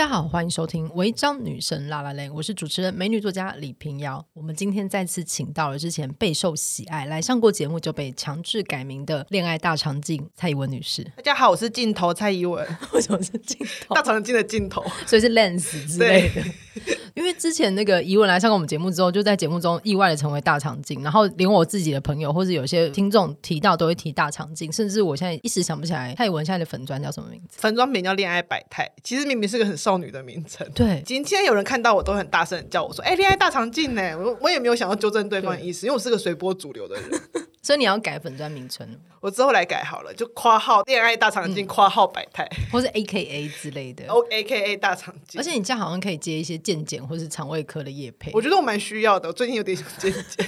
大家好，欢迎收听《违章女神拉拉链》，我是主持人美女作家李平遥。我们今天再次请到了之前备受喜爱、来上过节目就被强制改名的恋爱大长镜蔡依文女士。大家好，我是镜头蔡依文。为什么是镜头？大长镜的镜头，所以是 lens 之类的。因为之前那个宜文来上过我们节目之后，就在节目中意外的成为大长镜，然后连我自己的朋友或者有些听众提到都会提大长镜，甚至我现在一时想不起来蔡宜文现在的粉砖叫什么名字？粉砖名叫恋爱百态，其实明明是个很少女的名称。对，今天有人看到我都很大声叫我说：“哎、欸，恋爱大长镜呢？”我我也没有想要纠正对方的意思，因为我是个随波逐流的人。所以你要改粉专名称，我之后来改好了，就括号恋爱大长镜，括号百态，或是 A K A 之类的。O A K A 大长镜。而且你这样好像可以接一些健检或是肠胃科的业配。我觉得我蛮需要的，我最近有点想健检，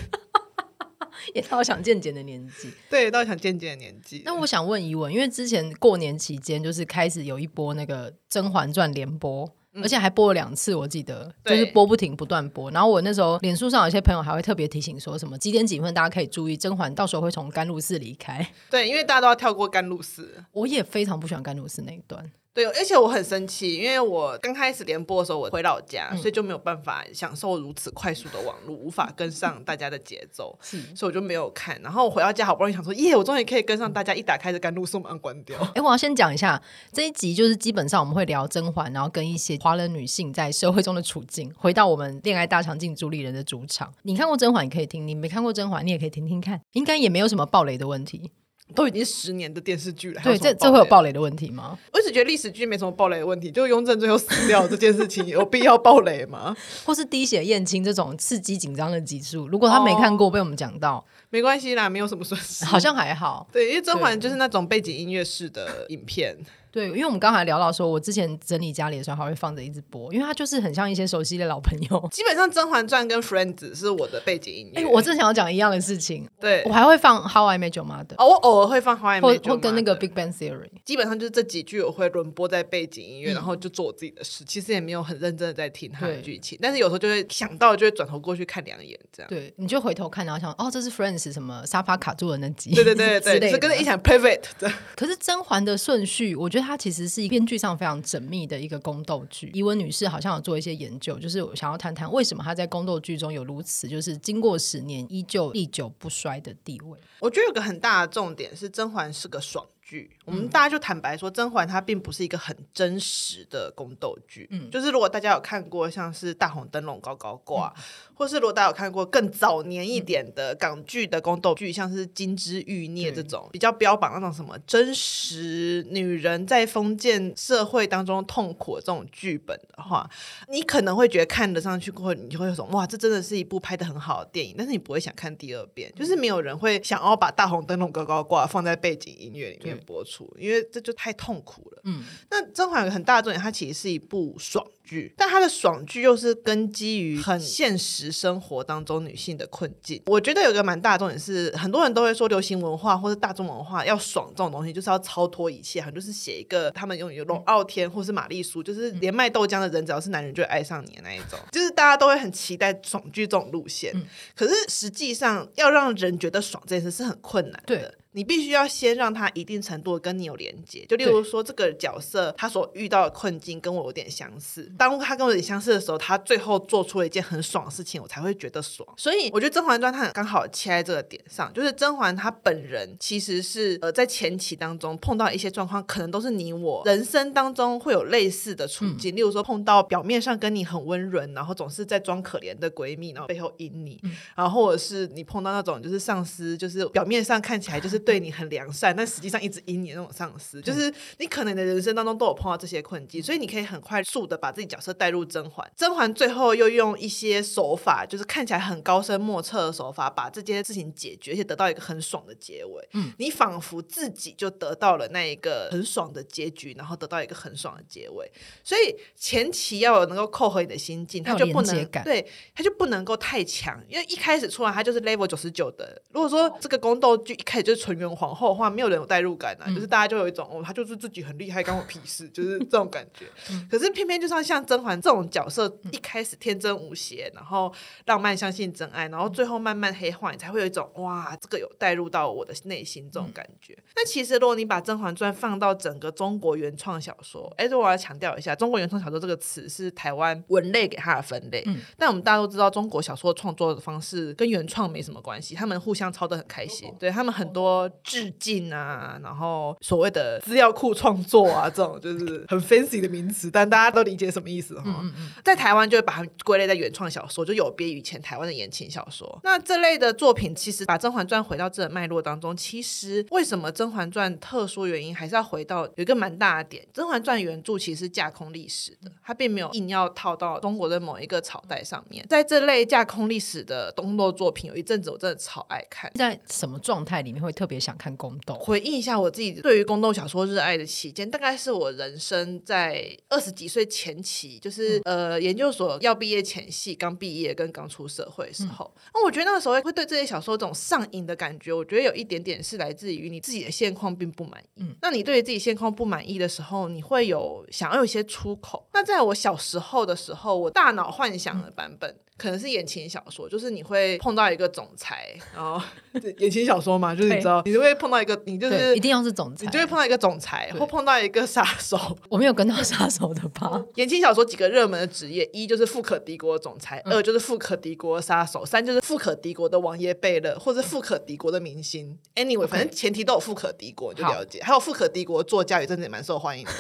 也到想健检的年纪。对，到想健检的年纪。那我想问宜文，因为之前过年期间就是开始有一波那个《甄嬛传》连播。而且还播了两次，我记得就是播不停，不断播。然后我那时候脸书上有些朋友还会特别提醒说什么几点几分大家可以注意甄嬛到时候会从甘露寺离开。对，因为大家都要跳过甘露寺。我也非常不喜欢甘露寺那一段。对，而且我很生气，因为我刚开始连播的时候，我回老家，嗯、所以就没有办法享受如此快速的网络，无法跟上大家的节奏，是所以我就没有看。然后我回到家，好不容易想说，耶，我终于可以跟上大家。一打开这甘露寺，我马上关掉。哎，我要先讲一下这一集，就是基本上我们会聊甄嬛，然后跟一些华人女性在社会中的处境。回到我们恋爱大长镜主理人的主场，你看过甄嬛，你可以听；你没看过甄嬛，你也可以听听看，应该也没有什么暴雷的问题。都已经十年的电视剧了，对，这这会有暴雷的问题吗？我一直觉得历史剧没什么暴雷的问题，就雍正最后死掉这件事情有必要暴雷吗？或是滴血验亲这种刺激紧张的集数，如果他没看过被我们讲到，没关系啦，没有什么损失，好像还好。对，因为甄嬛就是那种背景音乐式的影片。对，因为我们刚才聊到说，我之前整理家里的时候还会放着一直播，因为它就是很像一些熟悉的老朋友。基本上《甄嬛传》跟《Friends》是我的背景音乐。哎，我正想要讲一样的事情。对，我还会放《How I Met Your Mother》。哦，我偶尔会放《How I Met Your Mother》，或跟那个《Big Bang Theory》。基本上就是这几句我会轮播在背景音乐，嗯、然后就做我自己的事。其实也没有很认真的在听它的剧情，但是有时候就会想到，就会转头过去看两眼，这样。对，你就回头看，然后想，哦，这是《Friends》什么沙发卡住的那集。对对对对，对，是跟着一起 private 的。可是甄嬛的顺序，我觉得它其实是一编剧上非常缜密的一个宫斗剧。怡文女士好像有做一些研究，就是我想要谈谈为什么她在宫斗剧中有如此，就是经过十年依旧历久不衰的地位。我觉得有个很大的重点是，甄嬛是个爽剧。我们大家就坦白说，甄嬛她并不是一个很真实的宫斗剧。嗯，就是如果大家有看过像是大红灯笼高高挂，嗯、或是如果大家有看过更早年一点的港剧的宫斗剧，像是《金枝欲孽》这种比较标榜那种什么真实女人在封建社会当中痛苦的这种剧本的话，你可能会觉得看得上去过后，你就会有种哇，这真的是一部拍的很好的电影。但是你不会想看第二遍，就是没有人会想要把大红灯笼高高挂放在背景音乐里面播出。因为这就太痛苦了。嗯，那甄嬛有个很大的重点，它其实是一部爽剧，但它的爽剧又是根基于很现实生活当中女性的困境。我觉得有个蛮大的重点是，很多人都会说流行文化或者大众文化要爽这种东西，就是要超脱一切，很就是写一个他们用有龙傲天或是玛丽苏，就是连卖豆浆的人只要是男人就会爱上你的那一种，就是大家都会很期待爽剧这种路线。可是实际上要让人觉得爽这件事是很困难的。对。你必须要先让他一定程度跟你有连接，就例如说这个角色他所遇到的困境跟我有点相似，当他跟我有点相似的时候，他最后做出了一件很爽的事情，我才会觉得爽。所以我觉得《甄嬛传》它刚好切在这个点上，就是甄嬛她本人其实是呃在前期当中碰到一些状况，可能都是你我人生当中会有类似的处境，嗯、例如说碰到表面上跟你很温润，然后总是在装可怜的闺蜜，然后背后阴你，嗯、然后或者是你碰到那种就是上司，就是表面上看起来就是。对你很良善，但实际上一直阴你的那种上司，就是你可能的人生当中都有碰到这些困境，所以你可以很快速的把自己角色带入甄嬛。甄嬛最后又用一些手法，就是看起来很高深莫测的手法，把这件事情解决，而且得到一个很爽的结尾。嗯，你仿佛自己就得到了那一个很爽的结局，然后得到一个很爽的结尾。所以前期要有能够扣合你的心境，他就不能对，他就不能够太强，因为一开始出来他就是 level 九十九的。如果说这个宫斗剧一开始就是纯。纯元皇后的话，没有人有代入感啊，嗯、就是大家就有一种哦，他就是自己很厉害，关我屁事，就是这种感觉。嗯、可是偏偏就像像甄嬛这种角色，一开始天真无邪，然后浪漫相信真爱，然后最后慢慢黑化，你才会有一种哇，这个有带入到我的内心这种感觉。那其实如果你把《甄嬛传》放到整个中国原创小说，哎，这我要强调一下，中国原创小说这个词是台湾文类给它的分类。嗯，但我们大家都知道，中国小说创作的方式跟原创没什么关系，他们互相抄得很开心。对，他们很多致敬啊，然后所谓的资料库创作啊，这种就是很 fancy 的名词，但大家都理解什么意思哈。嗯嗯，在台湾就会把它归类在原创小说，就有别于以前台湾的言情小说。那这类的作品，其实把《甄嬛传》回到这个脉络当中，其实为什么《甄嬛传》特殊原因，还是要回到有一个蛮大的点，《甄嬛传》原著其实是架空历史的，它并没有硬要套到中国的某一个朝代上面。在这类架空历史的宫斗作品，有一阵子我真的超爱看。在什么状态里面会特别想看宫斗？回忆一下我自己对于宫斗小说热爱的期间，大概是我人生在二十几岁前期，就是、嗯、呃研究所要毕业前夕，刚毕业跟刚出社会的时候。那、嗯、我觉得那个时候会对这些小说这种上瘾的感觉，我觉得有一点点是来自于你自己的现况并不满意。嗯、那你对于自己现况不满意的时候，你会有想要有一些出口。那在我小时候的时候，我大脑幻想的版本。嗯可能是言情小说，就是你会碰到一个总裁，然后 言情小说嘛，就是你知道，你就会碰到一个，你就是一定要是总裁，你就会碰到一个总裁，或碰到一个杀手。我没有跟到杀手的吧？言情小说几个热门的职业，一就是富可敌国的总裁，二就是富可敌国的杀手，三就是富可敌国的王爷贝勒，或者富可敌国的明星。Anyway，反正前提都有富可敌国，就了解。还有富可敌国作家也真的也蛮受欢迎的。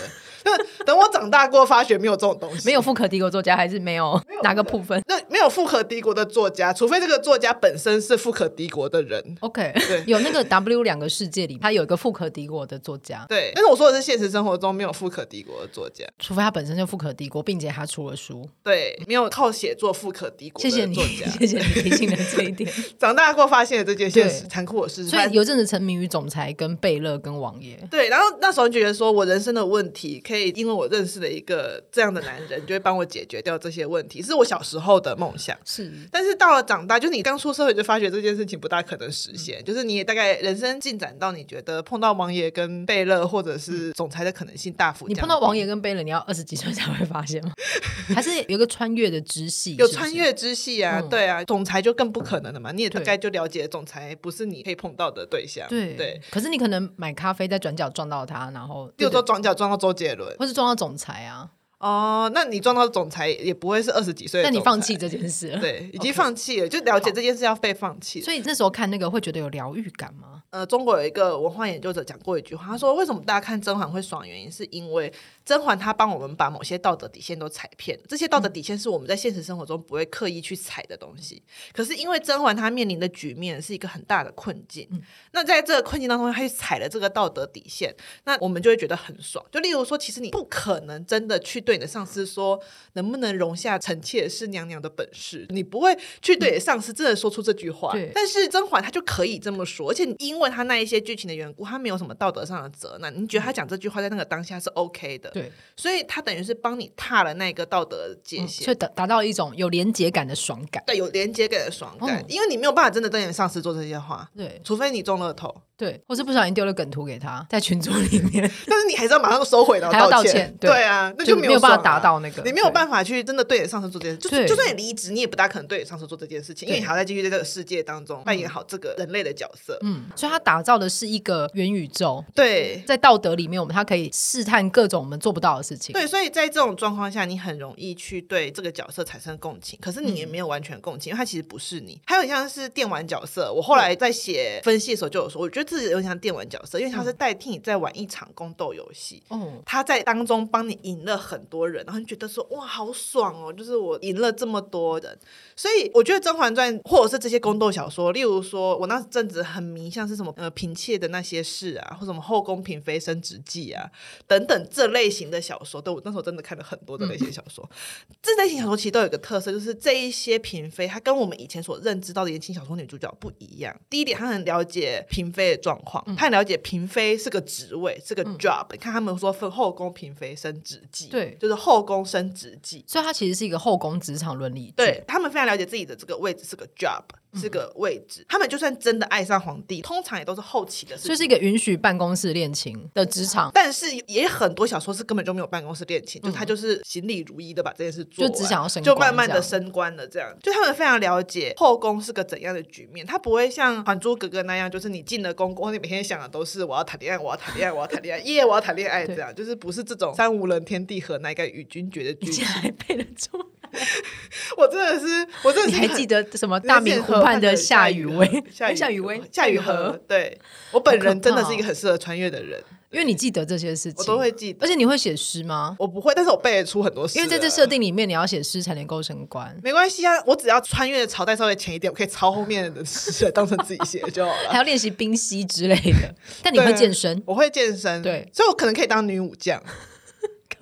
等我长大过，发觉没有这种东西，没有富可敌国作家，还是没有哪个部分？那没有富可敌国的。作家，除非这个作家本身是富可敌国的人。OK，对，有那个 W 两个世界里，他有一个富可敌国的作家。对，但是我说的是现实生活中没有富可敌国的作家，除非他本身就富可敌国，并且他出了书。对，没有靠写作富可敌国的作家。谢谢你，谢谢你提醒了这一点。长大过发现了这件现实残酷的事实，所以有阵子沉迷于总裁、跟贝勒、跟王爷。对，然后那时候觉得说我人生的问题可以因为我认识了一个这样的男人，就会帮我解决掉这些问题，是我小时候的梦想。是，但是到了长大。就是你刚出社会就发觉这件事情不大可能实现，嗯、就是你也大概人生进展到你觉得碰到王爷跟贝勒或者是总裁的可能性大幅。你碰到王爷跟贝勒，你要二十几岁才会发现吗？还是有个穿越的支系？有穿越支系啊，嗯、对啊，总裁就更不可能了嘛。你也大概就了解总裁不是你可以碰到的对象。对对。对可是你可能买咖啡在转角撞到他，然后比如说转角撞到周杰伦，或是撞到总裁啊。哦，那你撞到总裁也不会是二十几岁，那你放弃这件事了？对，已经放弃了.就了解这件事要被放弃。所以那时候看那个会觉得有疗愈感吗？呃，中国有一个文化研究者讲过一句话，他说为什么大家看甄嬛会爽？原因是因为甄嬛她帮我们把某些道德底线都踩遍，这些道德底线是我们在现实生活中不会刻意去踩的东西。可是因为甄嬛她面临的局面是一个很大的困境，嗯、那在这个困境当中，她去踩了这个道德底线，那我们就会觉得很爽。就例如说，其实你不可能真的去对你的上司说。能不能容下臣妾是娘娘的本事？你不会去对上司真的说出这句话，嗯、但是甄嬛她就可以这么说，而且因为她那一些剧情的缘故，她没有什么道德上的责难。你觉得她讲这句话在那个当下是 OK 的？对，所以他等于是帮你踏了那个道德界限，嗯、所以达达到一种有连接感的爽感。对，有连接感的爽感，哦、因为你没有办法真的对你上司做这些话，对，除非你中了头。对，或是不小心丢了梗图给他，在群组里面，但是你还是要马上收回，然后道歉。道歉对，对啊，那就没有办法达到那个，你没有办法去真的对你上司做这件事，对。就就算你离职，你也不大可能对你上司做这件事情，因为你还要再继续在这个世界当中扮演好这个人类的角色。嗯，所以他打造的是一个元宇宙。对，在道德里面，我们他可以试探各种我们做不到的事情。对，所以在这种状况下，你很容易去对这个角色产生共情，可是你也没有完全共情，因为他其实不是你。还有像是电玩角色，我后来在写分析的时候就有说，我觉得自己有点像电玩。角色，因为他是代替你在玩一场宫斗游戏，嗯，他在当中帮你赢了很多人，然后你觉得说哇好爽哦，就是我赢了这么多人，所以我觉得《甄嬛传》或者是这些宫斗小说，例如说我那阵子很迷，像是什么呃嫔妾的那些事啊，或什么后宫嫔妃升职记啊等等这类型的小说，都我那时候真的看了很多的类型小说。嗯、这类型小说其实都有一个特色，就是这一些嫔妃她跟我们以前所认知到的言情小说女主角不一样。第一点，她很了解嫔妃的状况，她很了。解嫔妃是个职位，是个 job。你看他们说分后宫嫔妃升职记，对，就是后宫升职记，所以她其实是一个后宫职场伦理。对，他们非常了解自己的这个位置是个 job。是个位置。嗯、他们就算真的爱上皇帝，通常也都是后期的事情，就是一个允许办公室恋情的职场。但是也很多小说是根本就没有办公室恋情，嗯、就他就是行礼如仪的把这件事做，就只想要升，就慢慢的升官了。这样，就他们非常了解后宫是个怎样的局面，他不会像《还珠格格》那样，就是你进了宫宫，你每天想的都是我要谈恋爱，我要谈恋爱，我要谈恋爱，耶，我要谈恋爱，这样就是不是这种三无人天地合，乃敢与君绝的剧情，还配得出 我真的是，我真的是你还记得什么大明湖畔的夏雨薇？夏雨薇，夏雨荷。对，我本人真的是一个很适合穿越的人。因为你记得这些事情，我都会记得。而且你会写诗吗？我不会，但是我背得出很多诗。因为在这设定里面，你要写诗才能够升官。没关系啊，我只要穿越的朝代稍微前一点，我可以抄后面的诗来当成自己写就好了。还要练习冰溪之类的。但你会健身？我会健身，对，所以我可能可以当女武将。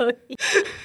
可以，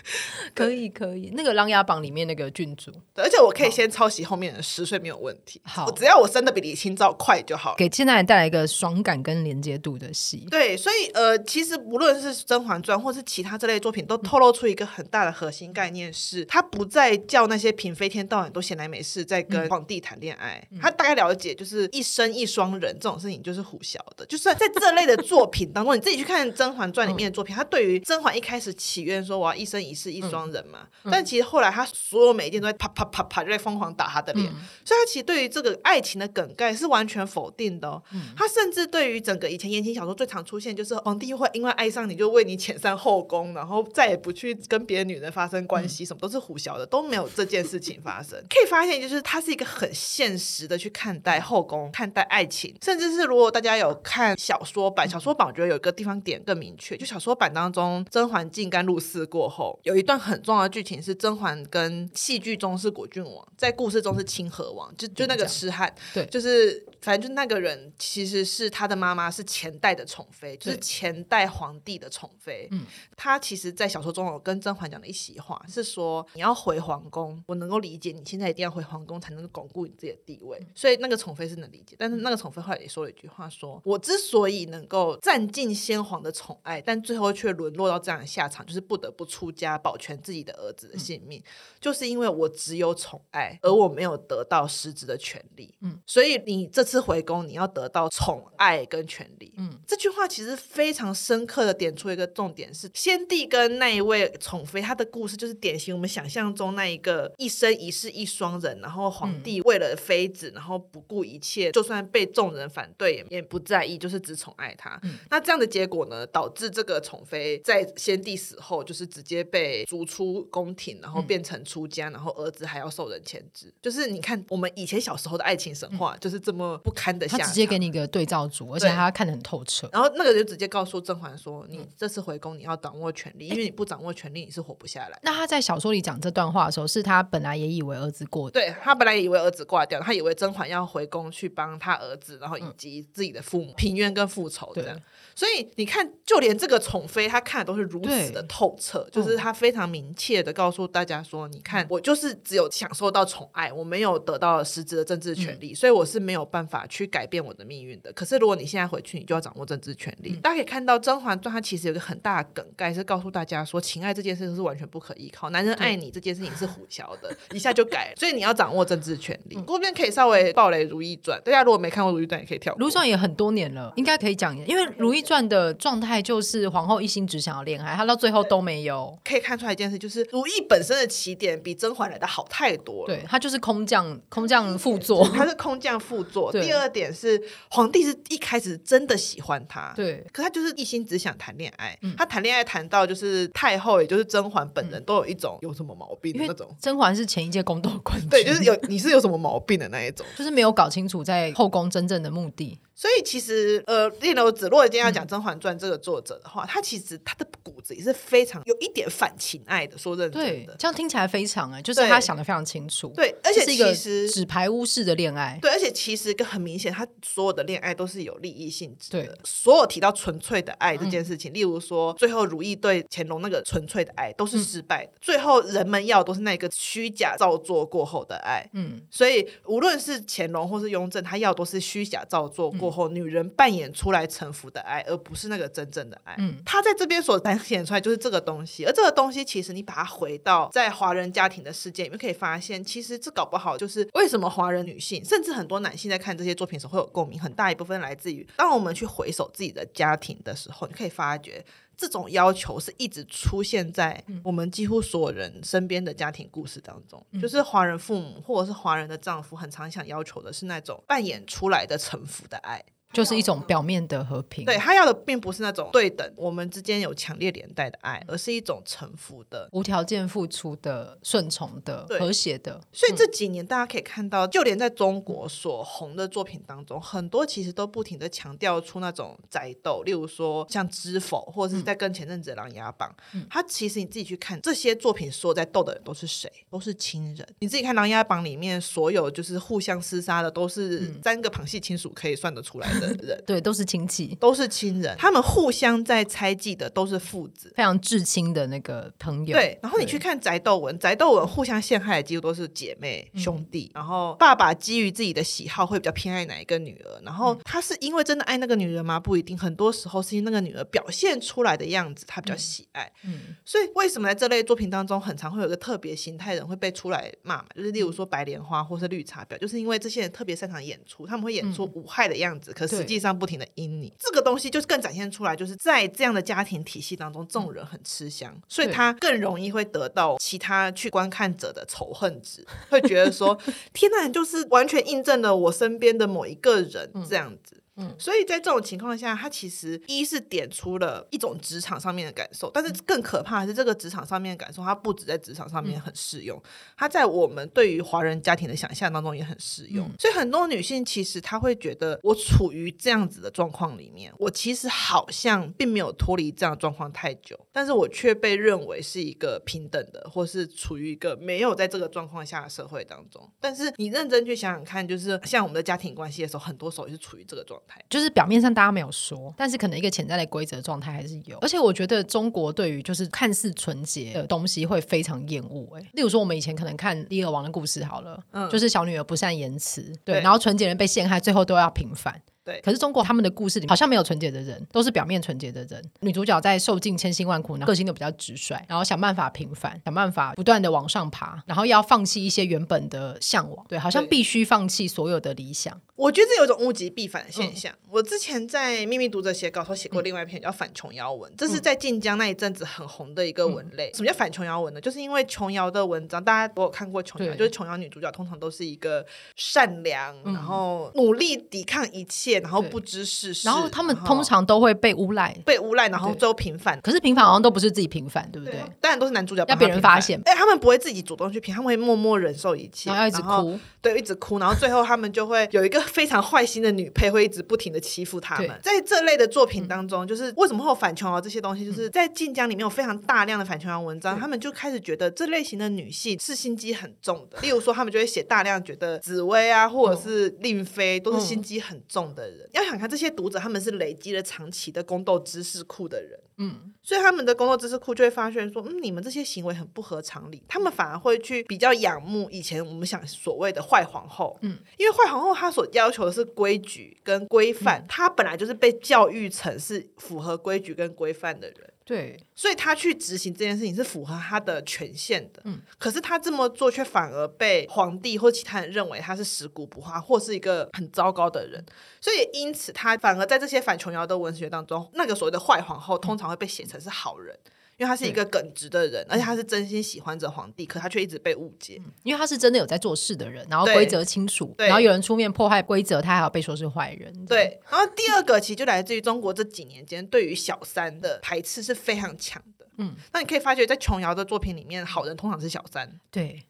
可以，可以。那个《琅琊榜》里面那个郡主，而且我可以先抄袭后面的诗，所以没有问题。好，只要我生的比李清照快就好。给现在带来一个爽感跟连接度的戏。对，所以呃，其实无论是《甄嬛传》或是其他这类作品，都透露出一个很大的核心概念是，是他不再叫那些嫔妃天到晚都闲来没事在跟皇帝谈恋爱。他、嗯、大概了解，就是一生一双人这种事情就是唬洨的。就是在这类的作品当中，你自己去看《甄嬛传》里面的作品，他对于甄嬛一开始起。别人说我要一生一世一双人嘛，但其实后来他所有每一件都在啪啪啪啪就在疯狂打他的脸，嗯、所以他其实对于这个爱情的梗概是完全否定的、哦。嗯、他甚至对于整个以前言情小说最常出现就是皇帝会因为爱上你就为你遣散后宫，然后再也不去跟别的女人发生关系，嗯、什么都是唬洨的，都没有这件事情发生。可以发现，就是他是一个很现实的去看待后宫、看待爱情，甚至是如果大家有看小说版，小说版我觉得有一个地方点更明确，就小说版当中甄嬛进甘露。入寺过后，有一段很重要的剧情是甄嬛跟戏剧中是果郡王，在故事中是清河王，就就那个痴汉，对，就是反正就那个人其实是他的妈妈是前代的宠妃，就是前代皇帝的宠妃。嗯，他其实，在小说中有跟甄嬛讲的一席话，是说你要回皇宫，我能够理解你现在一定要回皇宫才能够巩固你自己的地位，所以那个宠妃是能理解。但是那个宠妃后来也说了一句话说，说我之所以能够占尽先皇的宠爱，但最后却沦落到这样的下场，就是。不得不出家保全自己的儿子的性命，嗯、就是因为我只有宠爱，而我没有得到实质的权利。嗯，所以你这次回宫，你要得到宠爱跟权利。嗯，这句话其实非常深刻的点出一个重点是，先帝跟那一位宠妃，他的故事就是典型我们想象中那一个一生一世一双人，然后皇帝为了妃子，然后不顾一切，就算被众人反对也也不在意，就是只宠爱他。嗯、那这样的结果呢，导致这个宠妃在先帝死后。就是直接被逐出宫廷，然后变成出家，嗯、然后儿子还要受人牵制。就是你看，我们以前小时候的爱情神话，就是这么不堪的下场。他直接给你一个对照组，而且他看得很透彻。然后那个就直接告诉甄嬛说：“你这次回宫，你要掌握权力，因为你不掌握权力，你是活不下来。”那他在小说里讲这段话的时候，是他本来也以为儿子过，对他本来也以为儿子挂掉，他以为甄嬛要回宫去帮他儿子，然后以及自己的父母平冤跟复仇这样。所以你看，就连这个宠妃，他看的都是如此的透彻，就是他非常明确的告诉大家说：“嗯、你看，我就是只有享受到宠爱，我没有得到实质的政治权利，嗯、所以我是没有办法去改变我的命运的。可是如果你现在回去，你就要掌握政治权利。嗯、大家可以看到，《甄嬛传》它其实有一个很大的梗概，是告诉大家说，情爱这件事是完全不可依靠，男人爱你这件事情是唬洨的，一下就改了，所以你要掌握政治权利。这边、嗯、可以稍微暴雷《如懿传》，大家如果没看过《如懿传》，也可以跳。《如懿传》也很多年了，应该可以讲因为《如懿传》的状。态就是皇后一心只想要恋爱，她到最后都没有。可以看出来一件事，就是如懿本身的起点比甄嬛来的好太多了。对，她就是空降，空降副座，她是空降副座。第二点是，皇帝是一开始真的喜欢她，对，可他就是一心只想谈恋爱。嗯、他谈恋爱谈到就是太后，也就是甄嬛本人都有一种有什么毛病的那种。甄嬛是前一届宫斗冠军，对，就是有 你是有什么毛病的那一种，就是没有搞清楚在后宫真正的目的。所以其实，呃，叶刘子，如果今天要讲《甄嬛传》这个作者的话，嗯、他其实他的骨子也是非常有一点反情爱的。说认真的，对，这样听起来非常哎，就是他想的非常清楚。对，而且其实是纸牌屋式的恋爱。对，而且其实跟很明显，他所有的恋爱都是有利益性质的。对，所有提到纯粹的爱这件事情，嗯、例如说最后如懿对乾隆那个纯粹的爱都是失败的，嗯、最后人们要都是那个虚假造作过后的爱。嗯，所以无论是乾隆或是雍正，他要都是虚假造作过过后，女人扮演出来臣服的爱，而不是那个真正的爱。嗯，她在这边所展现出来就是这个东西，而这个东西其实你把它回到在华人家庭的世界里面，可以发现，其实这搞不好就是为什么华人女性，甚至很多男性在看这些作品时候会有共鸣，很大一部分来自于当我们去回首自己的家庭的时候，你可以发觉。这种要求是一直出现在我们几乎所有人身边的家庭故事当中，嗯、就是华人父母或者是华人的丈夫，很常想要求的是那种扮演出来的臣服的爱。就是一种表面的和平，对，他要的并不是那种对等，我们之间有强烈连带的爱，而是一种臣服的、无条件付出的、顺从的、和谐的。所以这几年大家可以看到，就连在中国所红的作品当中，很多其实都不停的强调出那种宅斗，例如说像《知否》，或者是在跟前阵子《琅琊榜》，他其实你自己去看这些作品，所有在斗的人都是谁？都是亲人。你自己看《琅琊榜》里面所有就是互相厮杀的，都是三个旁系亲属可以算得出来的。人对，都是亲戚，都是亲人，他们互相在猜忌的都是父子，非常至亲的那个朋友。对，然后你去看宅斗文，宅斗文互相陷害的几乎都是姐妹兄弟，嗯、然后爸爸基于自己的喜好会比较偏爱哪一个女儿，然后他是因为真的爱那个女人吗？不一定，很多时候是因为那个女儿表现出来的样子他比较喜爱。嗯，所以为什么在这类作品当中，很常会有一个特别形态人会被出来骂嘛？就是例如说白莲花或是绿茶婊，就是因为这些人特别擅长演出，他们会演出无害的样子，嗯、可实际上。不停的阴你，这个东西就是更展现出来，就是在这样的家庭体系当中，这种人很吃香，所以他更容易会得到其他去观看者的仇恨值，会觉得说，天呐，就是完全印证了我身边的某一个人这样子。嗯，所以在这种情况下，他其实一是点出了一种职场上面的感受，但是更可怕的是这个职场上面的感受，它不止在职场上面很适用，它在我们对于华人家庭的想象当中也很适用。所以很多女性其实她会觉得，我处于这样子的状况里面，我其实好像并没有脱离这样的状况太久，但是我却被认为是一个平等的，或是处于一个没有在这个状况下的社会当中。但是你认真去想想看，就是像我们的家庭关系的时候，很多时候也是处于这个状态。就是表面上大家没有说，但是可能一个潜在的规则状态还是有。而且我觉得中国对于就是看似纯洁的东西会非常厌恶。哎，例如说我们以前可能看《李尔王》的故事好了，嗯，就是小女儿不善言辞，对，对，然后纯洁人被陷害，最后都要平反。对，可是中国他们的故事里好像没有纯洁的人，都是表面纯洁的人。女主角在受尽千辛万苦，然后个性又比较直率，然后想办法平凡，想办法不断的往上爬，然后要放弃一些原本的向往。对，好像必须放弃所有的理想。我觉得这有一种物极必反的现象。嗯、我之前在秘密读者写稿时候写过另外一篇叫《反琼瑶文》，这是在晋江那一阵子很红的一个文类。嗯、什么叫反琼瑶文呢？就是因为琼瑶的文章，大家都有看过琼瑶，就是琼瑶女主角通常都是一个善良，嗯、然后努力抵抗一切。然后不知世事，然后他们通常都会被诬赖，被诬赖，然后最后平反。可是平反好像都不是自己平反，对不对？当然都是男主角要被人发现。哎，他们不会自己主动去平，他们会默默忍受一切，然后一直哭，对，一直哭。然后最后他们就会有一个非常坏心的女配，会一直不停的欺负他们。在这类的作品当中，就是为什么会有反琼瑶这些东西？就是在晋江里面有非常大量的反琼瑶文章，他们就开始觉得这类型的女性是心机很重的。例如说，他们就会写大量觉得紫薇啊，或者是令妃都是心机很重的人。要想看这些。这些读者他们是累积了长期的宫斗知识库的人，嗯，所以他们的宫斗知识库就会发现说，嗯，你们这些行为很不合常理，他们反而会去比较仰慕以前我们想所谓的坏皇后，嗯，因为坏皇后她所要求的是规矩跟规范，嗯，她本来就是被教育成是符合规矩跟规范的人。对，所以他去执行这件事情是符合他的权限的。嗯，可是他这么做却反而被皇帝或其他人认为他是食古不化或是一个很糟糕的人。所以因此，他反而在这些反琼瑶的文学当中，那个所谓的坏皇后通常会被写成是好人。因为他是一个耿直的人，而且他是真心喜欢着皇帝，可他却一直被误解。因为他是真的有在做事的人，然后规则清楚，然后有人出面破坏规则，他还要被说是坏人。对，然后第二个其实就来自于中国这几年间对于小三的排斥是非常强的。嗯，那你可以发觉在琼瑶的作品里面，好人通常是小三。对。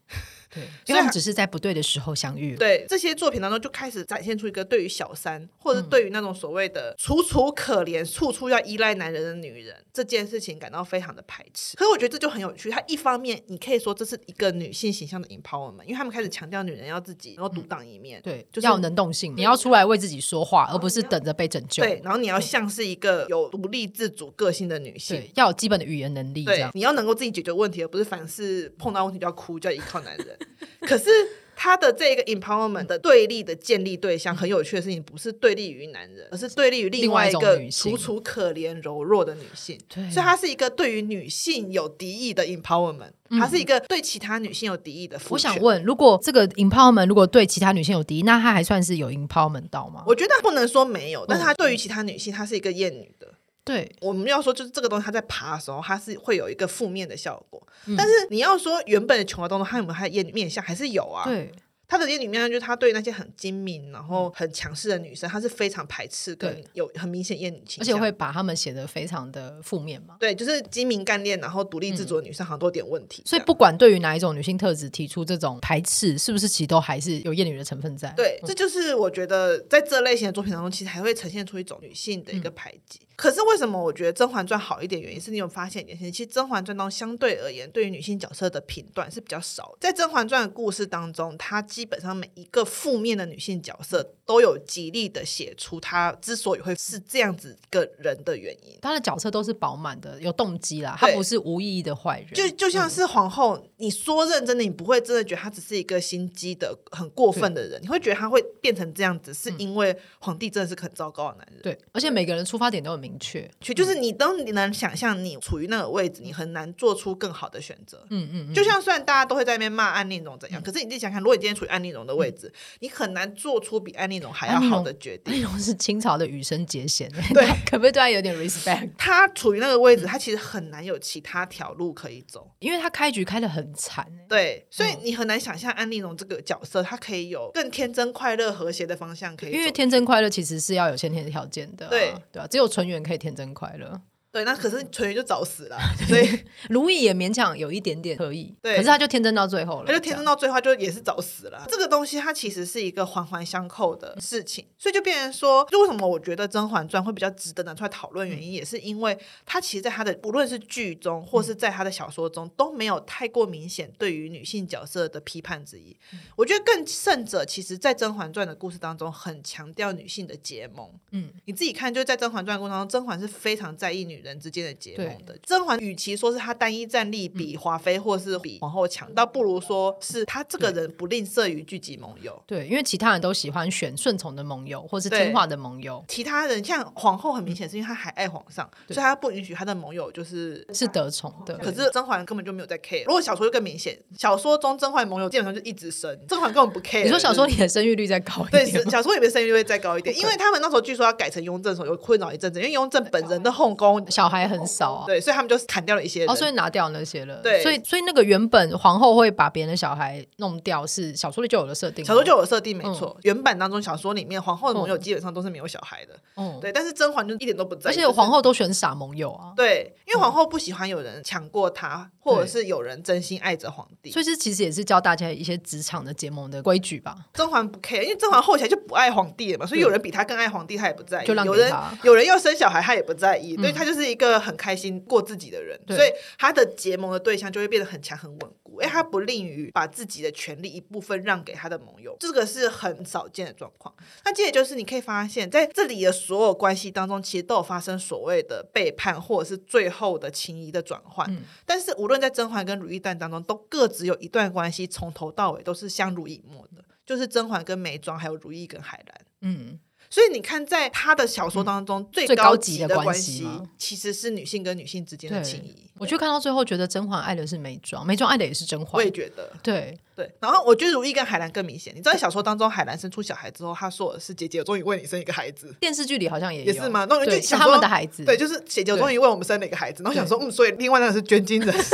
对，因为他们只是在不对的时候相遇。对，这些作品当中就开始展现出一个对于小三，或者对于那种所谓的楚楚可怜、处处要依赖男人的女人这件事情感到非常的排斥。可是我觉得这就很有趣，它一方面你可以说这是一个女性形象的 empowerment，因为他们开始强调女人要自己能够独当一面，对，就是要能动性，你要出来为自己说话，而不是等着被拯救。对，然后你要像是一个有独立自主个性的女性，要有基本的语言能力，对，你要能够自己解决问题，而不是凡事碰到问题就要哭，就要依靠男人。可是他的这个 empowerment 的对立的建立对象，很有趣的事情，不是对立于男人，而是对立于另外一个楚楚可怜、柔弱的女性。对，所以他是一个对于女性有敌意的 empowerment，它是一个对其他女性有敌意的。我想问，如果这个 empowerment 如果对其他女性有敌意，那她还算是有 empowerment 到吗？我觉得不能说没有，但是他对于其他女性，她是一个厌女的。对，我们要说就是这个东西，它在爬的时候，它是会有一个负面的效果。嗯、但是你要说原本的琼瑶当中，它有没有它的厌女面相，还是有啊。对。他的里面就是他对那些很精明，然后很强势的女生，他是非常排斥，跟有很明显厌女倾向，而且会把他们写得非常的负面嘛。对，就是精明干练，然后独立自主的女生，好像都有点问题。所以不管对于哪一种女性特质提出这种排斥，是不是其实都还是有厌女的成分在？对，这就是我觉得在这类型的作品当中，其实还会呈现出一种女性的一个排挤。可是为什么我觉得《甄嬛传》好一点？原因是你有发现一件事情，其实《甄嬛传》当中相对而言，对于女性角色的评断是比较少。在《甄嬛传》的故事当中，它基本上每一个负面的女性角色都有极力的写出他之所以会是这样子一个人的原因。他的角色都是饱满的，有动机啦，他不是无意义的坏人。就就像是皇后，嗯、你说认真的，你不会真的觉得他只是一个心机的很过分的人，你会觉得他会变成这样子，是因为皇帝真的是很糟糕的男人。对，而且每个人出发点都很明确，就是你，都你能想象你处于那个位置，你很难做出更好的选择。嗯嗯，就像虽然大家都会在那边骂安陵容怎样，可是你自己想想，如果你今天处于安陵容的位置，你很难做出比安陵容还要好的决定。安陵容是清朝的羽生结弦，对，可不可以对他有点 respect？他处于那个位置，他其实很难有其他条路可以走，因为他开局开的很惨。对，所以你很难想象安利容这个角色，他可以有更天真、快乐、和谐的方向可以。因为天真快乐其实是要有先天条件的，对对啊，只有纯元可以天真快乐。对，那可是纯元就早死了，所以 如懿也勉强有一点点可以，对，可是他就天真到最后了，他就天真到最后就也是早死了。这个东西它其实是一个环环相扣的事情，所以就变成说，就为什么我觉得《甄嬛传》会比较值得拿出来讨论，原因也是因为它其实在它的无论是剧中或是在它的小说中都没有太过明显对于女性角色的批判之意。我觉得更甚者，其实，在《甄嬛传》的故事当中，很强调女性的结盟。嗯，你自己看，就是在《甄嬛传》的过程当中，甄嬛是非常在意女人之间的结盟的。甄嬛与其说是她单一战力比华妃或是比皇后强，倒不如说是她这个人不吝啬于聚集盟友。对，因为其他人都喜欢选顺从的盟友或是听话的盟友，其他人像皇后很明显是因为她还爱皇上，所以她不允许她的盟友就是是得宠的。可是甄嬛根本就没有在 care。如果小说就更明显，小说中甄嬛盟友基本上就一直生，甄嬛根本不 care。你说小说里的生育率再高一点？对，小说里面生育率会再高一点，因为他们那时候据说要改成雍正的时候有困扰一阵子，因为雍正本人的后宫小孩很少啊，对，所以他们就砍掉了一些，哦，所以拿掉那些了。对，所以所以那个原本皇后会把别人的小孩弄掉，是小说里就有的设定，小说就有了设定，没错。原版当中小说里面皇后的盟友基本上都是没有小孩的，嗯，对。但是甄嬛就一点都不在意，而且皇后都选傻盟友啊，对，因为皇后不喜欢有人抢过她，或者是有人真心爱着皇帝，所以这其实也是教大家一些职场的结盟的规矩吧。甄嬛不 care，因为甄嬛后起来就不爱皇帝了嘛，所以有人比她更爱皇帝，她也不在意。就让有人有人要生小孩，她也不在意，所以她就是一个很开心过自己的人，所以他的结盟的对象就会变得很强很稳固，因为他不吝于把自己的权利一部分让给他的盟友，这个是很少见的状况。那接着就是你可以发现，在这里的所有关系当中，其实都有发生所谓的背叛，或者是最后的情谊的转换。嗯、但是无论在甄嬛跟如懿传当中，都各自有一段关系，从头到尾都是相濡以沫的，就是甄嬛跟眉庄，还有如懿跟海兰。嗯。所以你看，在他的小说当中，最高级的关系其实是女性跟女性之间的情谊。我就看到最后，觉得甄嬛爱的是眉庄，眉庄爱的也是甄嬛。我也觉得，对对。然后我觉得如懿跟海兰更明显。你知道小说当中，海兰生出小孩之后，她说的是：“姐姐，我终于为你生一个孩子。”电视剧里好像也也是吗？那就是他们的孩子。对，就是姐姐，我终于为我们生了一个孩子。然后想说，嗯，所以另外那个是捐精人。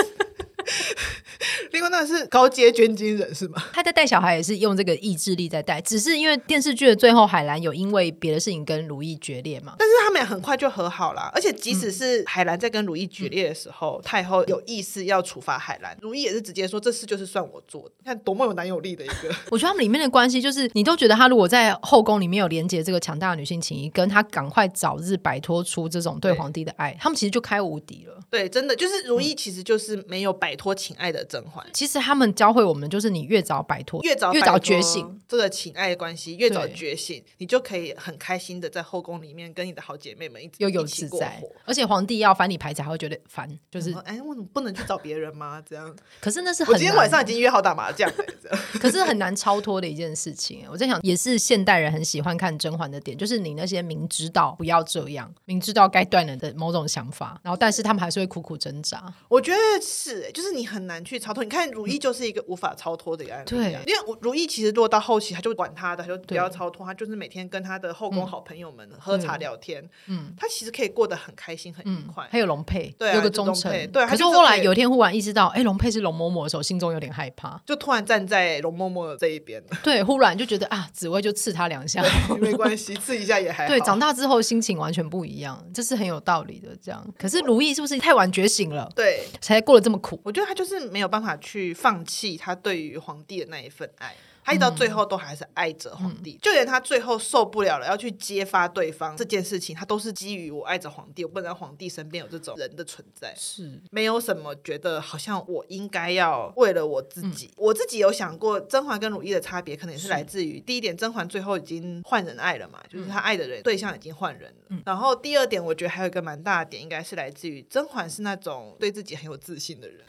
另外那是高阶捐精人是吗？他在带小孩也是用这个意志力在带，只是因为电视剧的最后，海兰有因为别的事情跟如懿决裂嘛。但是他们也很快就和好了，而且即使是海兰在跟如懿决裂的时候，嗯、太后有意思要处罚海兰，如懿也是直接说，这事就是算我做的。你看多么有男友力的一个。我觉得他们里面的关系就是，你都觉得他如果在后宫里面有连接这个强大的女性情谊，跟他赶快早日摆脱出这种对皇帝的爱，他们其实就开无敌了。对，真的就是如懿其实就是没有摆脱情爱的甄嬛。其实他们教会我们，就是你越早摆脱，越早越早觉醒这个情爱的关系，越早觉醒，你就可以很开心的在后宫里面跟你的好姐妹们一直悠游自在，而且皇帝要翻你牌才会觉得烦，就是哎，我怎么不能去找别人吗？这样，可是那是很我今天晚上已经约好打麻将了，可是很难超脱的一件事情。我在想，也是现代人很喜欢看甄嬛的点，就是你那些明知道不要这样，明知道该断了的某种想法，然后但是他们还是会苦苦挣扎。我觉得是，就是你很难去超脱。你看如意就是一个无法超脱的一个案例，对，因为如意其实落到后期，他就管他的，他就不要超脱，他就是每天跟他的后宫好朋友们喝茶聊天，嗯，他其实可以过得很开心很愉快。还有龙佩，对，有个忠诚，对。可是后来有一天忽然意识到，哎，龙佩是龙嬷嬷的时候，心中有点害怕，就突然站在龙嬷嬷的这一边。对，忽然就觉得啊，紫薇就刺他两下，没关系，刺一下也还好。对，长大之后心情完全不一样，这是很有道理的。这样，可是如意是不是太晚觉醒了？对，才过得这么苦。我觉得他就是没有办法去放弃他对于皇帝的那一份爱。他一直到最后都还是爱着皇帝，嗯、就连他最后受不了了要去揭发对方这件事情，他都是基于我爱着皇帝，我不能让皇帝身边有这种人的存在，是没有什么觉得好像我应该要为了我自己。嗯、我自己有想过，甄嬛跟如懿的差别，可能也是来自于第一点，甄嬛最后已经换人爱了嘛，就是他爱的人对象已经换人了。嗯、然后第二点，我觉得还有一个蛮大的点，应该是来自于甄嬛是那种对自己很有自信的人。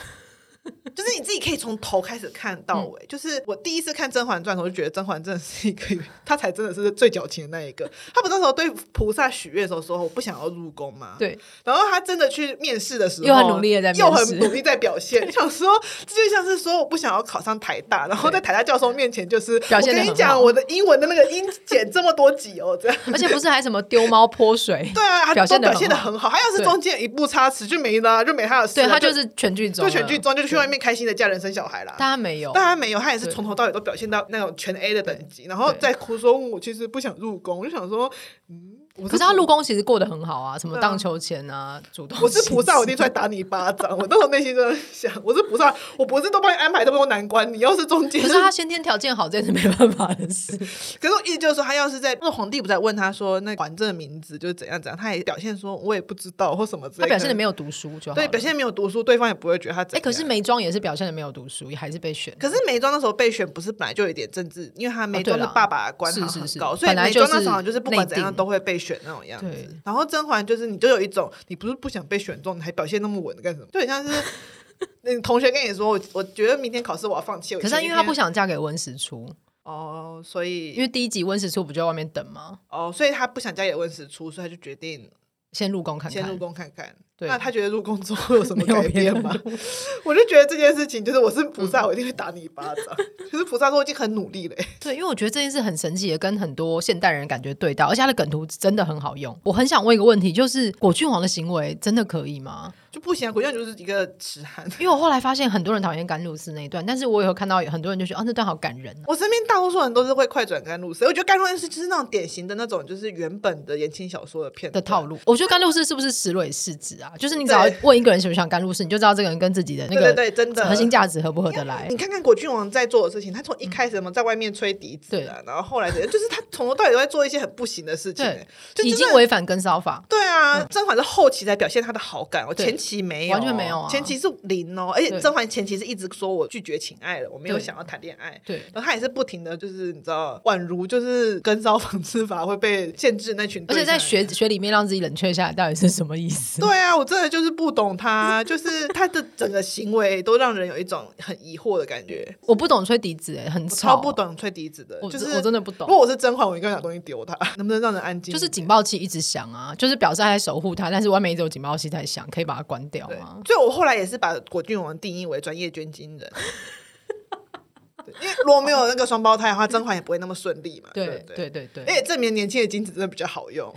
就是你自己可以从头开始看到尾。嗯、就是我第一次看《甄嬛传》的时候，就觉得甄嬛真的是一个，她才真的是最矫情的那一个。她不那时候对菩萨许愿的时候说：“我不想要入宫嘛。”对。然后她真的去面试的时候，又很努力在又很努力在表现。想说，这就像是说我不想要考上台大，然后在台大教授面前就是表现。我跟你讲，我的英文的那个音减这么多级哦，这样。而且不是还什么丢猫泼水？对啊，她表现表现的很好。她要是中间一步差池就没了，就没她的事。对，她就是全剧终，就全剧终就去外面开心的嫁人生小孩啦，当然没有，当然没有，他也是从头到尾都表现到那种全 A 的等级，然后再哭说，我其实不想入宫，我就想说，嗯。可是他入宫其实过得很好啊，什么荡秋千啊，主动。我是菩萨，我一定出来打你一巴掌。我那时候内心就在想，我是菩萨，我不是都帮你安排这么多难关，你要是中间。可是他先天条件好，这也是没办法的事。可是我意思就是说，他要是在那个皇帝不在问他说那嬛这个名字就是怎样怎样，他也表现说我也不知道或什么之类的。他表现的没有读书就好。对，表现的没有读书，对方也不会觉得他怎样。哎，可是眉庄也是表现的没有读书，也还是被选。可是眉庄那时候被选不是本来就有点政治，因为他眉庄的爸爸官是很高，所以眉庄那时候就是不管怎样都会被选那种样子。然后甄嬛就是，你就有一种，你不是不想被选中，你还表现那么稳的干什么？就很像是 那同学跟你说，我我觉得明天考试我要放弃。可是因为他不想嫁给温实初哦，所以因为第一集温实初不就在外面等吗？哦，所以他不想嫁给温实初，所以他就决定先入宫看看，先入宫看看。那他觉得入宫之后有什么 改变吗？我就觉得这件事情就是我是菩萨，我一定会打你一巴掌。可是菩萨说我已经很努力了。对，因为我觉得这件事很神奇，也跟很多现代人感觉对到，而且他的梗图真的很好用。我很想问一个问题，就是果郡王的行为真的可以吗？就不行，果郡王就是一个痴汉。因为我后来发现很多人讨厌甘露寺那一段，但是我也有看到很多人就觉得啊，那段好感人。我身边大多数人都是会快转甘露寺，我觉得甘露寺就是那种典型的那种就是原本的言情小说的片的套路。我觉得甘露寺是不是石蕊世子啊？就是你只要。问一个人喜不喜欢甘露寺，你就知道这个人跟自己的那个对对真的核心价值合不合得来。你看看果郡王在做的事情，他从一开始什么在外面吹笛子，对，然后后来就是他从头到尾都在做一些很不行的事情，就已经违反跟骚法。对啊，甄嬛是后期才表现他的好感，我前期没有，完全没有，前期是零哦。而且甄嬛前期是一直说我拒绝情爱了，我没有想要谈恋爱。对，然后他也是不停的就是你知道，宛如就是跟骚防治法会被限制那群，而且在学学里面让自己冷却下来，到底是什么意思？对啊，我真的就是不懂他。就是他的整个行为都让人有一种很疑惑的感觉。我不懂吹笛子，哎，很超不懂吹笛子的，就是我真的不懂。如果我是甄嬛，我应该拿东西丢他，能不能让人安静？就是警报器一直响啊，就是表示还在守护他，但是外面一直有警报器在响，可以把它关掉吗？所以，我后来也是把果郡王定义为专业捐精人，因为如果没有那个双胞胎的话，甄嬛也不会那么顺利嘛。对对对对，而且证明年轻的精子真的比较好用。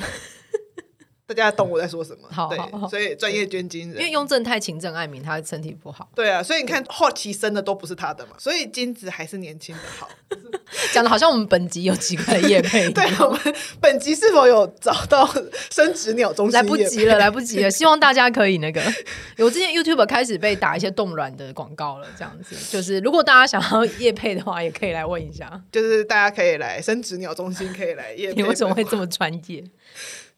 大家懂我在说什么？好，对，所以专业捐精人，因为雍正太勤政爱民，他身体不好。对啊，所以你看后期生的都不是他的嘛，所以精子还是年轻的好。讲的好像我们本集有几个叶配。对，我们本集是否有找到生殖鸟中心？来不及了，来不及了。希望大家可以那个，我之前 YouTube 开始被打一些冻卵的广告了，这样子，就是如果大家想要叶配的话，也可以来问一下，就是大家可以来生殖鸟中心，可以来业配。你为什么会这么专业？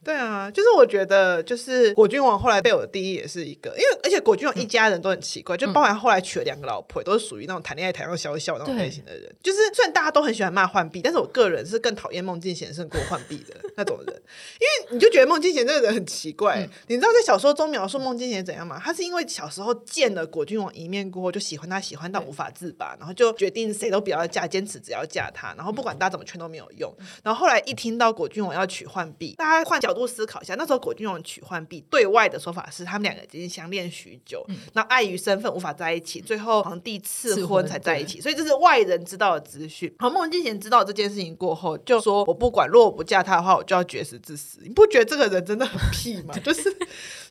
对啊，就是我觉得，就是果郡王后来被我的第一也是一个，因为而且果郡王一家人都很奇怪，嗯、就包含后来娶了两个老婆，都是属于那种谈恋爱谈到笑笑那种类型的人。就是虽然大家都很喜欢骂浣碧，但是我个人是更讨厌孟静娴胜过浣碧的 那种人，因为你就觉得孟静娴这个人很奇怪。嗯、你知道在小说中描述孟静娴怎样吗？他是因为小时候见了果郡王一面过后就喜欢他，喜欢到无法自拔，然后就决定谁都不要嫁，坚持只要嫁他，然后不管大家怎么劝都没有用。然后后来一听到果郡王要娶浣碧，大家换角度思考一下，那时候果郡王娶浣碧，对外的说法是他们两个已经相恋许久，那碍于身份无法在一起，最后皇帝赐婚才在一起，所以这是外人知道的资讯。好，孟静娴知道这件事情过后，就说我不管，如果我不嫁他的话，我就要绝食致死。你不觉得这个人真的很屁吗？就是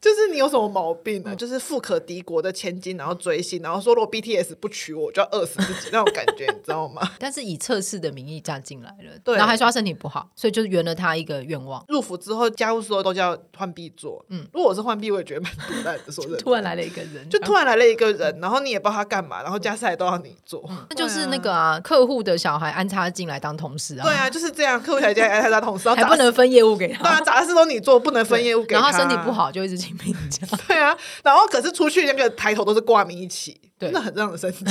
就是你有什么毛病呢？就是富可敌国的千金，然后追星，然后说如果 BTS 不娶我，我就要饿死自己那种感觉，你知道吗？但是以测试的名义嫁进来了，对，然后还说他身体不好，所以就圆了他一个愿望。入府之后，家务事都叫浣碧做。嗯，如果我是浣碧，我也觉得蛮独赖的。说真的，突然来了一个人，就突然来了一个人，然后你也不知道他干嘛，然后家事还都要你做，那就是那个啊，客户的小孩安插进来当同事啊。对啊，就是这样，客户小孩进来安插当同事，还不能分业务给他。对啊，杂事都你做，不能分业务给他。然后身体不好就一直请 对啊，然后可是出去那个抬头都是挂名一起，真的很让人生气。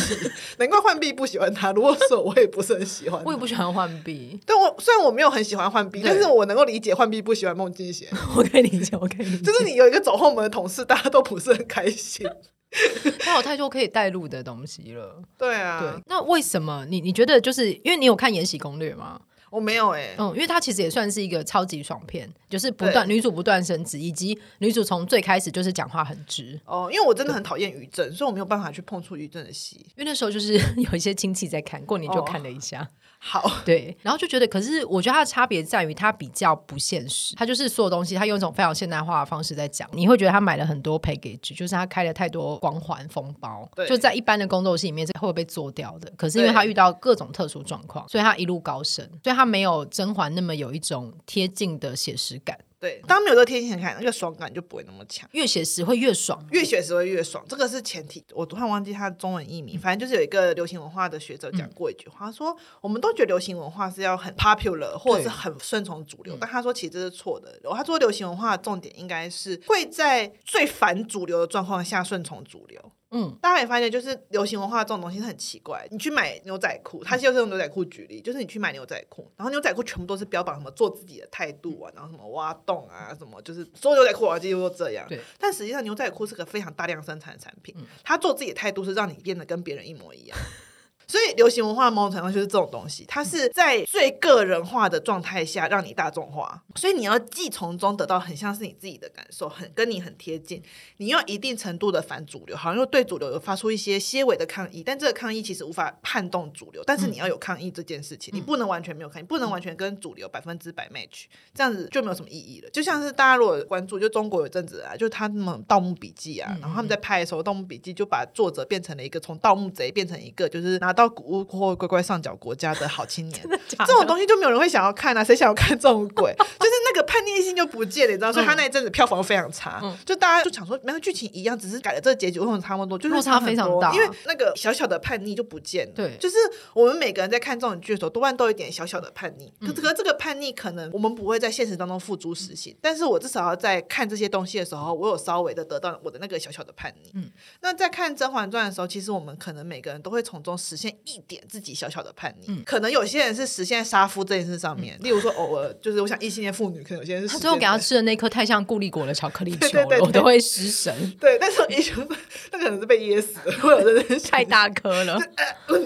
难怪浣碧不喜欢他，如果说我也不是很喜欢，我也不喜欢浣碧。但我虽然我没有很喜欢浣碧，但是我能够理解浣碧不喜欢孟静娴。我可以理解，我可以理解，就是你有一个走后门的同事，大家都不是很开心。他有太多可以带入的东西了。对啊，对。那为什么你你觉得就是因为你有看《延禧攻略》吗？我没有哎、欸，嗯，因为它其实也算是一个超级爽片，就是不断女主不断升职，以及女主从最开始就是讲话很直。哦，因为我真的很讨厌于正，所以我没有办法去碰触于正的戏。因为那时候就是 有一些亲戚在看，过年就看了一下。哦好，对，然后就觉得，可是我觉得它的差别在于它比较不现实，它就是所有东西，它用一种非常现代化的方式在讲。你会觉得他买了很多 package，就是他开了太多光环封包，对就在一般的工作室里面是会被做掉的。可是因为他遇到各种特殊状况，所以他一路高升，所以他没有甄嬛那么有一种贴近的写实感。对，当没有这个贴近感，那个爽感就不会那么强。越写实会越爽，越写实会越爽，这个是前提。我突然忘记他的中文译名，反正就是有一个流行文化的学者讲过一句话，他说我们都觉得流行文化是要很 popular 或者是很顺从主流，但他说其实这是错的。他说流行文化的重点应该是会在最反主流的状况下顺从主流。嗯，大家也发现，就是流行文化这种东西是很奇怪。你去买牛仔裤，它就是用牛仔裤举例，就是你去买牛仔裤，然后牛仔裤全部都是标榜什么做自己的态度啊，然后什么挖洞啊，什么就是所有牛仔裤啊，几乎都这样。对，但实际上牛仔裤是个非常大量生产的产品，它做自己的态度是让你变得跟别人一模一样。所以流行文化某种程度就是这种东西，它是在最个人化的状态下让你大众化，所以你要既从中得到很像是你自己的感受，很跟你很贴近，你要一定程度的反主流，好像又对主流有发出一些些微的抗议，但这个抗议其实无法撼动主流，但是你要有抗议这件事情，你不能完全没有抗议，不能完全跟主流百分之百 match，这样子就没有什么意义了。就像是大家如果关注，就中国有阵子啊，就他们《盗墓笔记》啊，然后他们在拍的时候，《盗墓笔记》就把作者变成了一个从盗墓贼变成一个就是拿到古物或乖乖上缴国家的好青年，这种东西就没有人会想要看啊！谁想要看这种鬼？就是那个叛逆性就不见了，你知道？所以他那一阵子票房非常差，就大家就想说，没有剧情一样，只是改了这个结局，为什么差不多？就是落差非常大，因为那个小小的叛逆就不见了。对，就是我们每个人在看这种剧的时候，多半都有一点小小的叛逆。可是这个叛逆可能我们不会在现实当中付诸实行，但是我至少要在看这些东西的时候，我有稍微的得到我的那个小小的叛逆。嗯，那在看《甄嬛传》的时候，其实我们可能每个人都会从中实现一点自己小小的叛逆。可能有些人是实现在杀夫这件事上面，例如说偶尔就是我想异性恋妇女，可能有些人是他最后给他吃的那颗太像固力果的巧克力球了，我都会失神。对，但是医生那可能是被噎死了，或者是 太大颗了，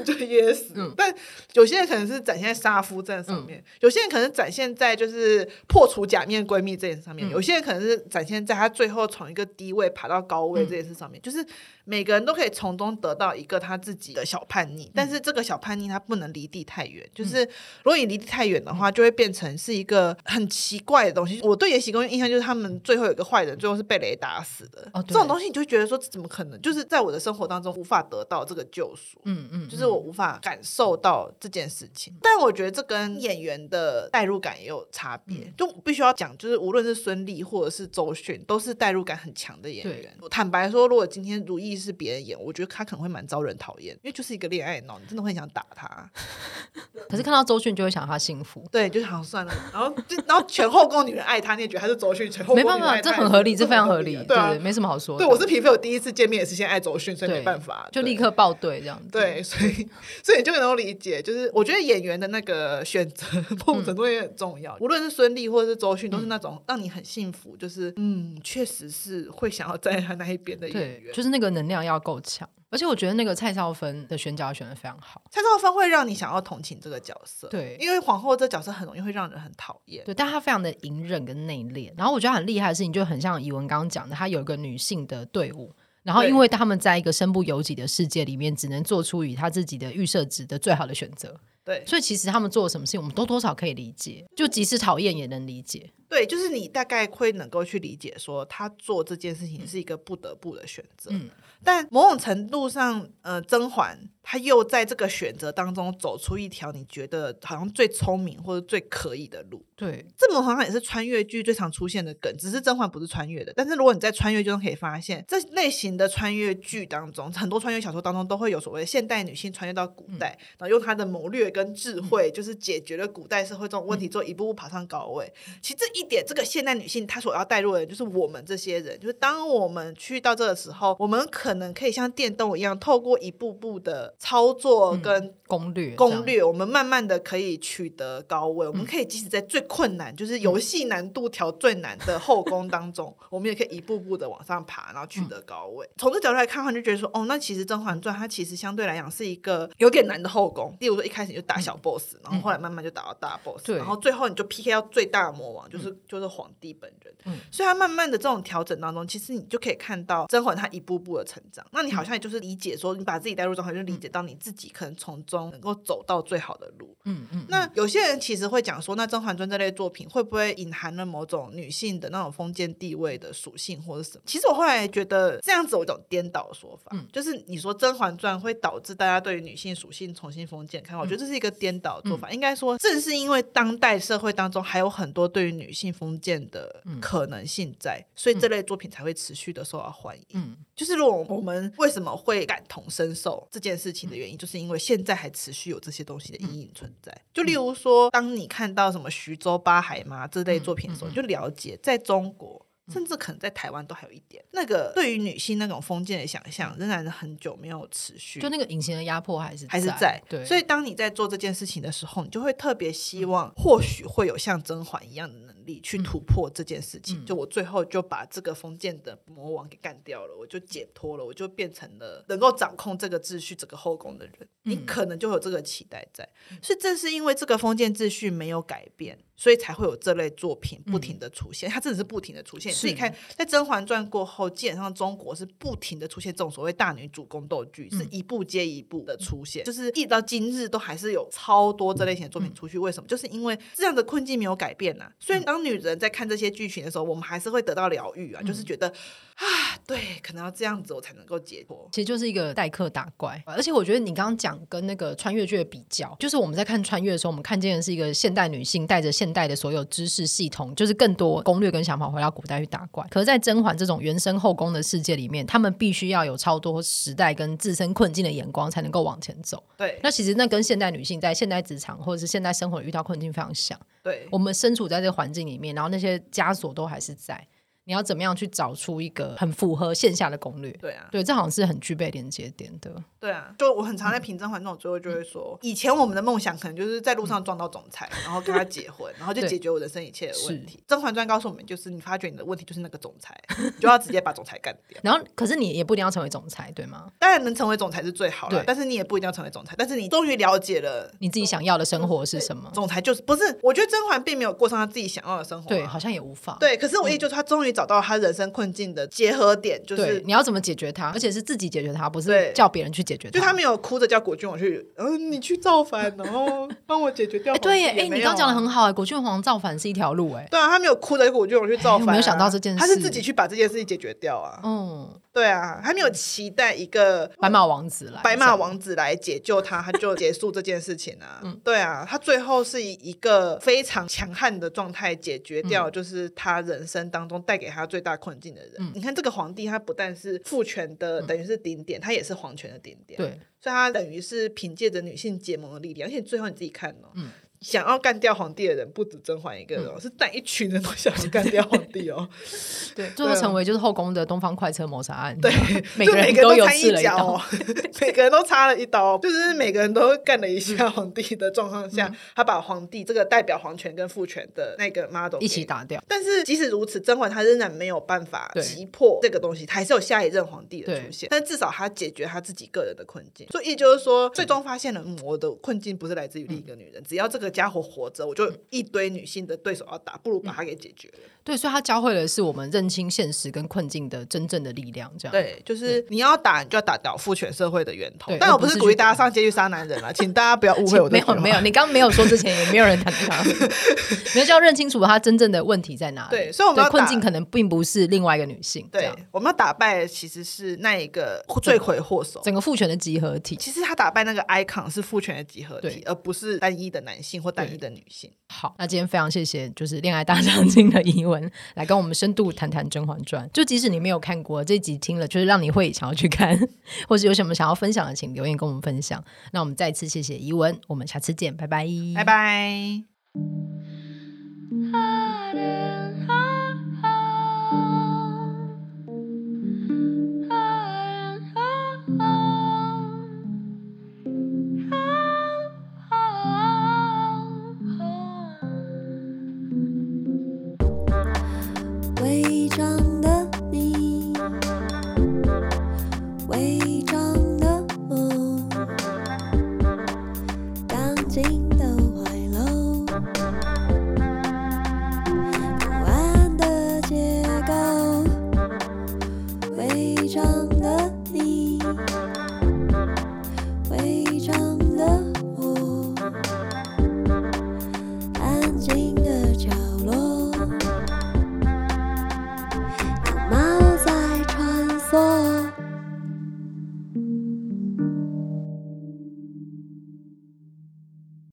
就噎死。但有些人可能是展现在杀夫这上面，有些人可能展现在就是破除假面闺蜜这件事上面，有些人可能是展现在他最后从一个低位爬到高位这件事上面，就是。每个人都可以从中得到一个他自己的小叛逆，但是这个小叛逆他不能离地太远，就是如果你离地太远的话，就会变成是一个很奇怪的东西。我对延禧攻略印象就是他们最后有个坏人，最后是被雷打死的。哦，这种东西你就觉得说怎么可能？就是在我的生活当中无法得到这个救赎。嗯嗯，就是我无法感受到这件事情。但我觉得这跟演员的代入感也有差别，就必须要讲，就是无论是孙俪或者是周迅，都是代入感很强的演员。坦白说，如果今天如懿。是别人演，我觉得他可能会蛮招人讨厌，因为就是一个恋爱脑，你真的会想打他。可是看到周迅就会想他幸福，对，就是好像算了。然后就然后全后宫女人爱他，你也觉得他是周迅？全后宫没办法，这很合理，这非常合理，对啊，没什么好说的。对，我是皮飞，我第一次见面也是先爱周迅，所以没办法，就立刻报对这样子。对，所以所以你就能够理解，就是我觉得演员的那个选择，某种程度也很重要。无论是孙俪或者是周迅，都是那种让你很幸福，就是嗯，确实是会想要站在他那一边的演员，就是那个能量要够强。而且我觉得那个蔡少芬的选角选的非常好，蔡少芬会让你想要同情这个角色，对，因为皇后这角色很容易会让人很讨厌，对，但她非常的隐忍跟内敛。然后我觉得很厉害的事情，就很像怡文刚刚讲的，她有一个女性的队伍，然后因为他们在一个身不由己的世界里面，只能做出与他自己的预设值的最好的选择，对，所以其实他们做了什么事情，我们都多少可以理解，就即使讨厌也能理解。对，就是你大概会能够去理解，说他做这件事情是一个不得不的选择。嗯，但某种程度上，呃，甄嬛她又在这个选择当中走出一条你觉得好像最聪明或者最可以的路。对，这么好像也是穿越剧最常出现的梗，只是甄嬛不是穿越的。但是如果你在穿越剧中可以发现，这类型的穿越剧当中，很多穿越小说当中都会有所谓的现代女性穿越到古代，嗯、然后用她的谋略跟智慧，就是解决了古代社会这种问题，之后一步步爬上高位。其实这一点，这个现代女性她所要带入的，就是我们这些人，就是当我们去到这个时候，我们可能可以像电动一样，透过一步步的操作跟攻略，攻略，我们慢慢的可以取得高位。我们可以即使在最困难，就是游戏难度调最难的后宫当中，我们也可以一步步的往上爬，然后取得高位。从这角度来看的话，就觉得说，哦，那其实《甄嬛传》它其实相对来讲是一个有点难的后宫。例如说，一开始你就打小 boss，然后后来慢慢就打到大 boss，然后最后你就 PK 到最大的魔王，就是就是。皇帝本人，嗯，所以他慢慢的这种调整当中，其实你就可以看到甄嬛她一步步的成长。那你好像也就是理解说，你把自己带入甄嬛，就理解到你自己可能从中能够走到最好的路。嗯嗯。那有些人其实会讲说，那《甄嬛传》这类作品会不会隐含了某种女性的那种封建地位的属性或者什么？其实我后来觉得这样子有一种颠倒的说法，嗯，就是你说《甄嬛传》会导致大家对于女性属性重新封建看法，我觉得这是一个颠倒的做法。应该说，正是因为当代社会当中还有很多对于女性封建的可能性在，所以这类作品才会持续的受到欢迎。嗯，就是如果我们为什么会感同身受这件事情的原因，就是因为现在还持续有这些东西的阴影存在。就例如说，当你看到什么徐州八海妈这类作品的时候，你就了解在中国。甚至可能在台湾都还有一点那个对于女性那种封建的想象，仍然是很久没有持续。就那个隐形的压迫还是还是在。对。所以当你在做这件事情的时候，你就会特别希望，或许会有像甄嬛一样的能力去突破这件事情。就我最后就把这个封建的魔王给干掉了，我就解脱了，我就变成了能够掌控这个秩序、整个后宫的人。你可能就有这个期待在。所以正是因为这个封建秩序没有改变。所以才会有这类作品不停的出现，嗯、它真的是不停的出现。所以看在《甄嬛传》过后，基本上中国是不停的出现这种所谓大女主宫斗剧，嗯、是一部接一部的出现，嗯、就是一直到今日都还是有超多这类型的作品出去。嗯、为什么？就是因为这样的困境没有改变呐、啊。所以当女人在看这些剧情的时候，我们还是会得到疗愈啊，嗯、就是觉得。啊，对，可能要这样子我才能够解脱。其实就是一个代客打怪，而且我觉得你刚刚讲跟那个穿越剧的比较，就是我们在看穿越的时候，我们看见的是一个现代女性带着现代的所有知识系统，就是更多攻略跟想法回到古代去打怪。可是，在甄嬛这种原生后宫的世界里面，他们必须要有超多时代跟自身困境的眼光，才能够往前走。对，那其实那跟现代女性在现代职场或者是现代生活遇到困境非常像。对，我们身处在这个环境里面，然后那些枷锁都还是在。你要怎么样去找出一个很符合线下的攻略？对啊，对，这好像是很具备连接点的。对啊，就我很常在评甄嬛传》，我最后就会说，以前我们的梦想可能就是在路上撞到总裁，然后跟他结婚，然后就解决我人生一切的问题。甄嬛传告诉我们，就是你发觉你的问题就是那个总裁，就要直接把总裁干掉。然后，可是你也不一定要成为总裁，对吗？当然能成为总裁是最好的，但是你也不一定要成为总裁。但是你终于了解了你自己想要的生活是什么。总裁就是不是？我觉得甄嬛并没有过上她自己想要的生活，对，好像也无法。对，可是我意思就是她终于找到他人生。困境的结合点就是你要怎么解决他，而且是自己解决他，不是叫别人去解决它。就他没有哭着叫果郡王去，嗯，你去造反，然后 帮我解决掉。对耶，哎，你刚讲的很好哎，果郡王造反是一条路哎。对啊，他没有哭着果郡王去造反，没有想到这件事，他是自己去把这件事情解决掉啊。嗯，对啊，他没有期待一个白马王子来，白马王子来解救他，他就结束这件事情啊。嗯，对啊，他最后是以一个非常强悍的状态解决掉，就是他人生当中带给他最大困境的人。嗯，你看这个皇帝，他不但是父权的，等于是顶点，他也是皇权的顶点。对，所以他等于是凭借着女性结盟的力量，而且最后你自己看哦。嗯。想要干掉皇帝的人不止甄嬛一个人，嗯、是带一群人都想要干掉皇帝哦。对，最后成为就是后宫的东方快车谋杀案。对，每个人都插一脚，每个人都插了一刀，就是每个人都干了一下皇帝的状况下，嗯、他把皇帝这个代表皇权跟父权的那个 model 一起打掉。但是即使如此，甄嬛她仍然没有办法击破这个东西，她还是有下一任皇帝的出现。但至少她解决她自己个人的困境。所以也就是说，最终发现了我的困境不是来自于另一个女人，只要这个。家伙活着，我就一堆女性的对手要打，不如把他给解决对，所以他教会的是我们认清现实跟困境的真正的力量。这样对，就是你要打，你就要打掉父权社会的源头。但我不是鼓励大家上街去杀男人啊，请大家不要误会我的。没有没有，你刚刚没有说之前也没有人谈他，你就要认清楚他真正的问题在哪里。对，所以我们的困境可能并不是另外一个女性。对，我们要打败的其实是那一个罪魁祸首，整个父权的集合体。其实他打败那个 icon 是父权的集合体，而不是单一的男性或单一的女性。好，那今天非常谢谢，就是恋爱大 将军的怡文来跟我们深度谈谈《甄嬛传》。就即使你没有看过这集，听了就是让你会想要去看，或是有什么想要分享的，请留言跟我们分享。那我们再次谢谢怡文，我们下次见，拜拜，拜拜。